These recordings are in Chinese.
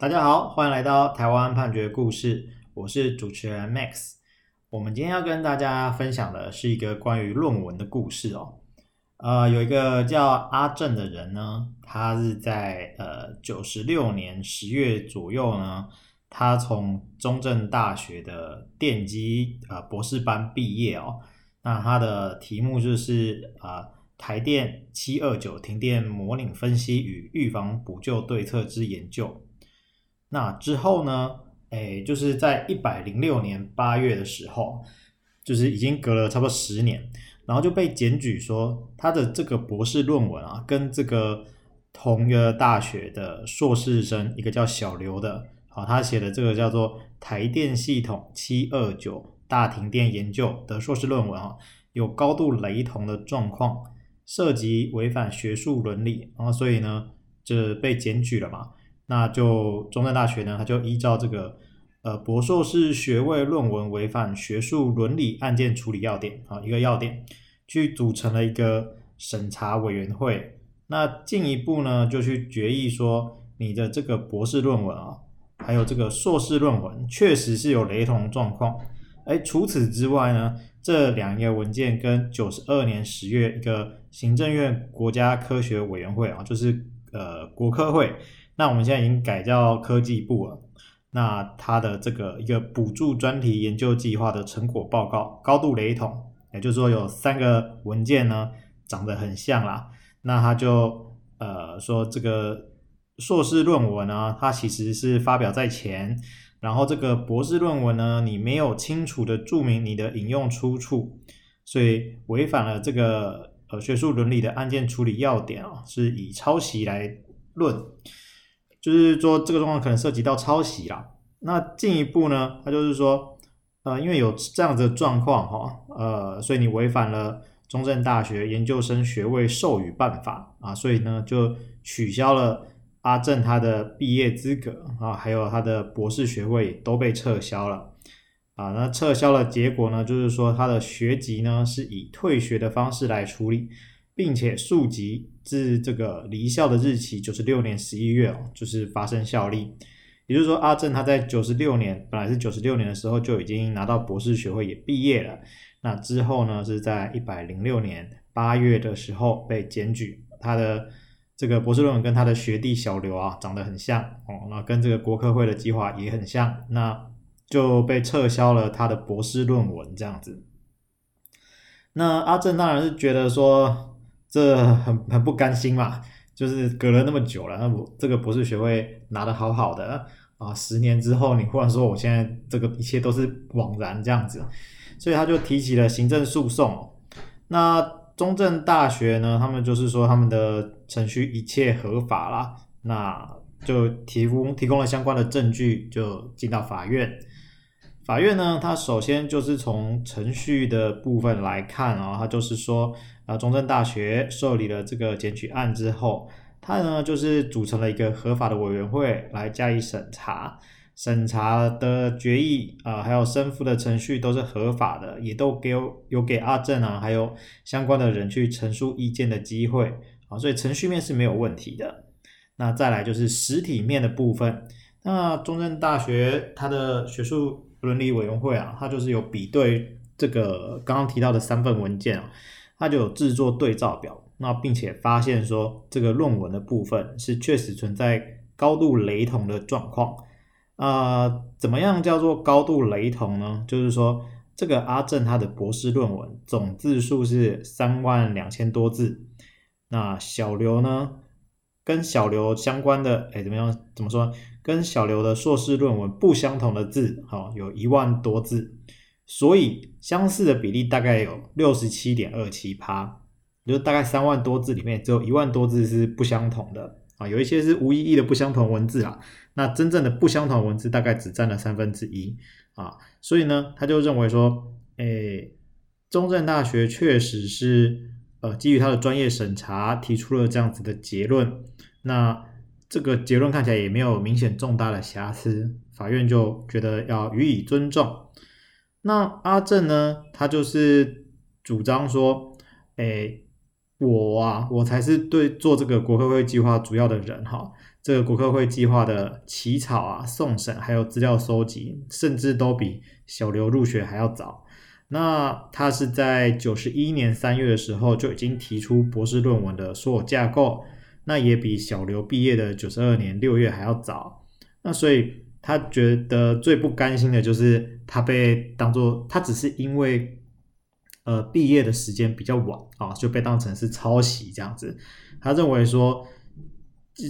大家好，欢迎来到台湾判决故事，我是主持人 Max。我们今天要跟大家分享的是一个关于论文的故事哦。呃，有一个叫阿正的人呢，他是在呃九十六年十月左右呢，他从中正大学的电机呃博士班毕业哦。那他的题目就是呃台电七二九停电模拟分析与预防补救对策之研究。那之后呢？诶，就是在一百零六年八月的时候，就是已经隔了差不多十年，然后就被检举说他的这个博士论文啊，跟这个同一个大学的硕士生，一个叫小刘的，好，他写的这个叫做台电系统七二九大停电研究的硕士论文啊，有高度雷同的状况，涉及违反学术伦理，然后所以呢，就被检举了嘛。那就中正大学呢，他就依照这个呃博硕士学位论文违反学术伦理案件处理要点啊，一个要点，去组成了一个审查委员会。那进一步呢，就去决议说，你的这个博士论文啊，还有这个硕士论文，确实是有雷同状况。哎，除此之外呢，这两个文件跟九十二年十月一个行政院国家科学委员会啊，就是呃国科会。那我们现在已经改叫科技部了。那它的这个一个补助专题研究计划的成果报告高度雷同，也就是说有三个文件呢长得很像啦。那他就呃说这个硕士论文呢，它其实是发表在前，然后这个博士论文呢，你没有清楚的注明你的引用出处，所以违反了这个呃学术伦理的案件处理要点啊，是以抄袭来论。就是说，这个状况可能涉及到抄袭啦。那进一步呢，他就是说，呃，因为有这样子的状况哈，呃，所以你违反了中正大学研究生学位授予办法啊，所以呢，就取消了阿正他的毕业资格啊，还有他的博士学位都被撤销了啊。那撤销的结果呢，就是说他的学籍呢是以退学的方式来处理。并且溯及至这个离校的日期，九十六年十一月哦，就是发生效力。也就是说，阿正他在九十六年，本来是九十六年的时候就已经拿到博士学位，也毕业了。那之后呢，是在一百零六年八月的时候被检举，他的这个博士论文跟他的学弟小刘啊长得很像哦，那跟这个国科会的计划也很像，那就被撤销了他的博士论文这样子。那阿正当然是觉得说。这很很不甘心嘛，就是隔了那么久了，那我这个博士学位拿得好好的啊，十年之后你忽然说我现在这个一切都是枉然这样子，所以他就提起了行政诉讼。那中正大学呢，他们就是说他们的程序一切合法啦，那就提供提供了相关的证据，就进到法院。法院呢，它首先就是从程序的部分来看啊，它就是说，啊，中正大学受理了这个检举案之后，它呢就是组成了一个合法的委员会来加以审查，审查的决议啊，还有申复的程序都是合法的，也都给有，有给阿正啊，还有相关的人去陈述意见的机会啊，所以程序面是没有问题的。那再来就是实体面的部分，那中正大学它的学术。伦理委员会啊，他就是有比对这个刚刚提到的三份文件啊，他就有制作对照表，那并且发现说这个论文的部分是确实存在高度雷同的状况。啊、怎么样叫做高度雷同呢？就是说这个阿正他的博士论文总字数是三万两千多字，那小刘呢，跟小刘相关的，哎，怎么样？怎么说？跟小刘的硕士论文不相同的字，哈，有一万多字，所以相似的比例大概有六十七点二七趴，就大概三万多字里面只有一万多字是不相同的啊，有一些是无意义的不相同文字啦，那真正的不相同文字大概只占了三分之一啊，所以呢，他就认为说，诶，中正大学确实是呃基于他的专业审查提出了这样子的结论，那。这个结论看起来也没有明显重大的瑕疵，法院就觉得要予以尊重。那阿正呢，他就是主张说，诶，我啊，我才是对做这个国科会计划主要的人哈。这个国科会计划的起草啊、送审还有资料收集，甚至都比小刘入学还要早。那他是在九十一年三月的时候就已经提出博士论文的所有架构，那也比小刘毕业的九十二年六月还要早。那所以他觉得最不甘心的就是他被当作他只是因为呃毕业的时间比较晚啊，就被当成是抄袭这样子。他认为说，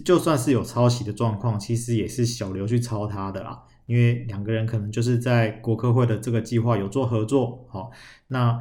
就算是有抄袭的状况，其实也是小刘去抄他的啦。因为两个人可能就是在国科会的这个计划有做合作，好，那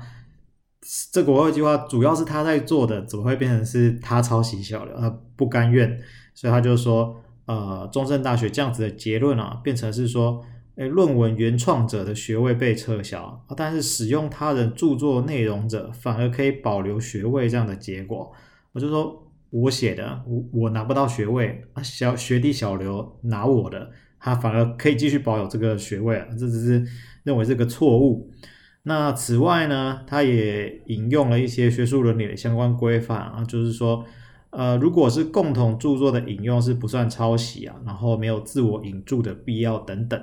这国外计划主要是他在做的，怎么会变成是他抄袭小刘？他不甘愿，所以他就说，呃，中正大学这样子的结论啊，变成是说，诶，论文原创者的学位被撤销，但是使用他人著作内容者反而可以保留学位这样的结果。我就说我写的，我我拿不到学位啊，小学弟小刘拿我的。他反而可以继续保有这个学位啊，这只是认为是个错误。那此外呢，他也引用了一些学术伦理的相关规范啊，就是说，呃，如果是共同著作的引用是不算抄袭啊，然后没有自我引注的必要等等。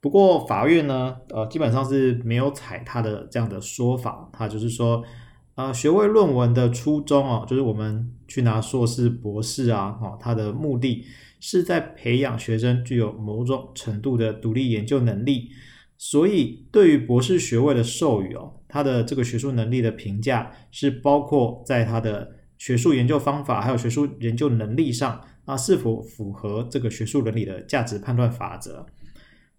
不过法院呢，呃，基本上是没有采他的这样的说法，他就是说，呃，学位论文的初衷啊，就是我们去拿硕士、博士啊，哈，他的目的。是在培养学生具有某种程度的独立研究能力，所以对于博士学位的授予哦，他的这个学术能力的评价是包括在他的学术研究方法还有学术研究能力上啊，是否符合这个学术伦理的价值判断法则。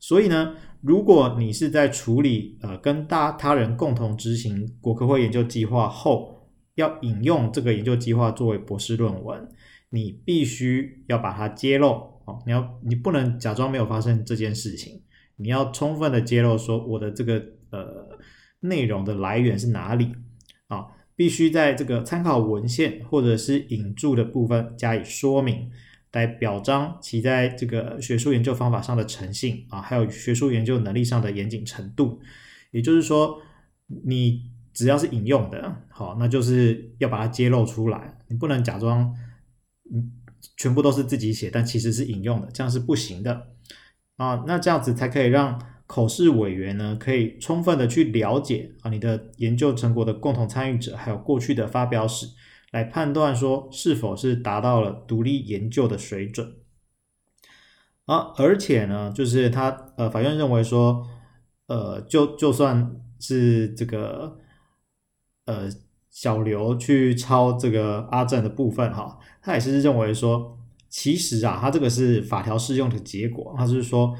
所以呢，如果你是在处理呃跟大他人共同执行国科会研究计划后，要引用这个研究计划作为博士论文。你必须要把它揭露哦，你要你不能假装没有发生这件事情，你要充分的揭露说我的这个呃内容的来源是哪里啊，必须在这个参考文献或者是引注的部分加以说明，来表彰其在这个学术研究方法上的诚信啊，还有学术研究能力上的严谨程度。也就是说，你只要是引用的，好，那就是要把它揭露出来，你不能假装。嗯，全部都是自己写，但其实是引用的，这样是不行的啊。那这样子才可以让口试委员呢，可以充分的去了解啊你的研究成果的共同参与者，还有过去的发表史，来判断说是否是达到了独立研究的水准啊。而且呢，就是他呃，法院认为说，呃，就就算是这个呃。小刘去抄这个阿正的部分哈，他也是认为说，其实啊，他这个是法条适用的结果，他是说，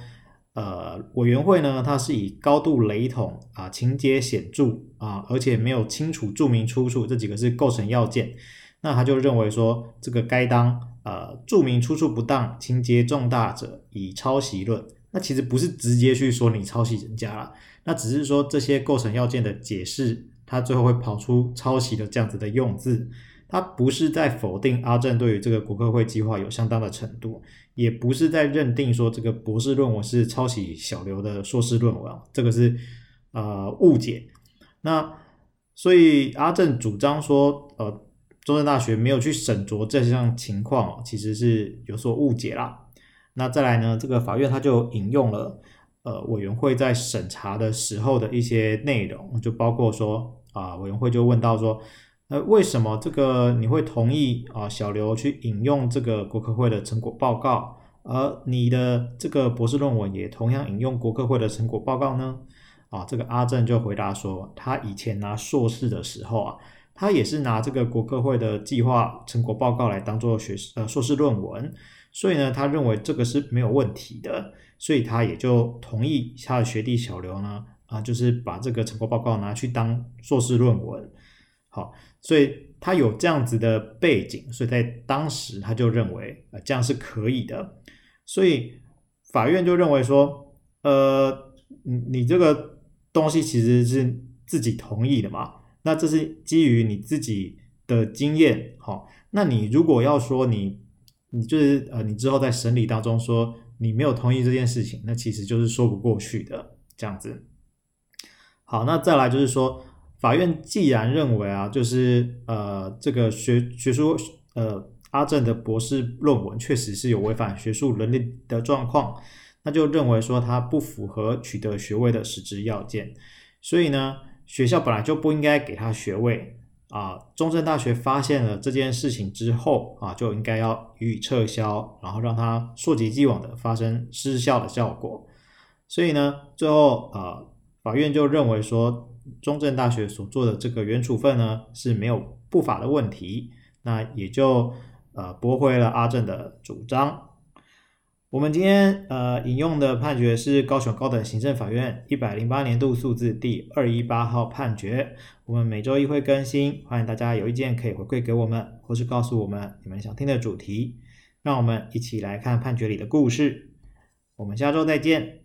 呃，委员会呢，它是以高度雷同啊、情节显著啊，而且没有清楚注明出处这几个是构成要件，那他就认为说，这个该当呃注明出处不当、情节重大者以抄袭论。那其实不是直接去说你抄袭人家了，那只是说这些构成要件的解释。他最后会跑出抄袭的这样子的用字，他不是在否定阿正对于这个国科会计划有相当的程度，也不是在认定说这个博士论文是抄袭小刘的硕士论文，这个是呃误解。那所以阿正主张说，呃，中正大学没有去审酌这项情况，其实是有所误解啦。那再来呢，这个法院他就引用了。呃，委员会在审查的时候的一些内容，就包括说啊、委员会就问到说，呃，为什么这个你会同意啊、小刘去引用这个国科会的成果报告，而你的这个博士论文也同样引用国科会的成果报告呢？啊，这个阿正就回答说，他以前拿硕士的时候啊，他也是拿这个国科会的计划成果报告来当做学呃硕士论文，所以呢，他认为这个是没有问题的。所以他也就同意他的学弟小刘呢，啊，就是把这个成果报告拿去当硕士论文。好，所以他有这样子的背景，所以在当时他就认为，呃，这样是可以的。所以法院就认为说，呃，你你这个东西其实是自己同意的嘛，那这是基于你自己的经验。好，那你如果要说你，你就是呃，你之后在审理当中说。你没有同意这件事情，那其实就是说不过去的这样子。好，那再来就是说，法院既然认为啊，就是呃，这个学学术呃阿正的博士论文确实是有违反学术伦理的状况，那就认为说他不符合取得学位的实质要件，所以呢，学校本来就不应该给他学位啊。中正大学发现了这件事情之后啊，就应该要予以撤销，然后让他溯及既往的发生失效的效果。所以呢，最后啊，法院就认为说，中正大学所做的这个原处分呢是没有不法的问题，那也就。呃，驳回了阿正的主张。我们今天呃引用的判决是高雄高等行政法院一百零八年度诉字第二一八号判决。我们每周一会更新，欢迎大家有意见可以回馈给我们，或是告诉我们你们想听的主题，让我们一起来看判决里的故事。我们下周再见。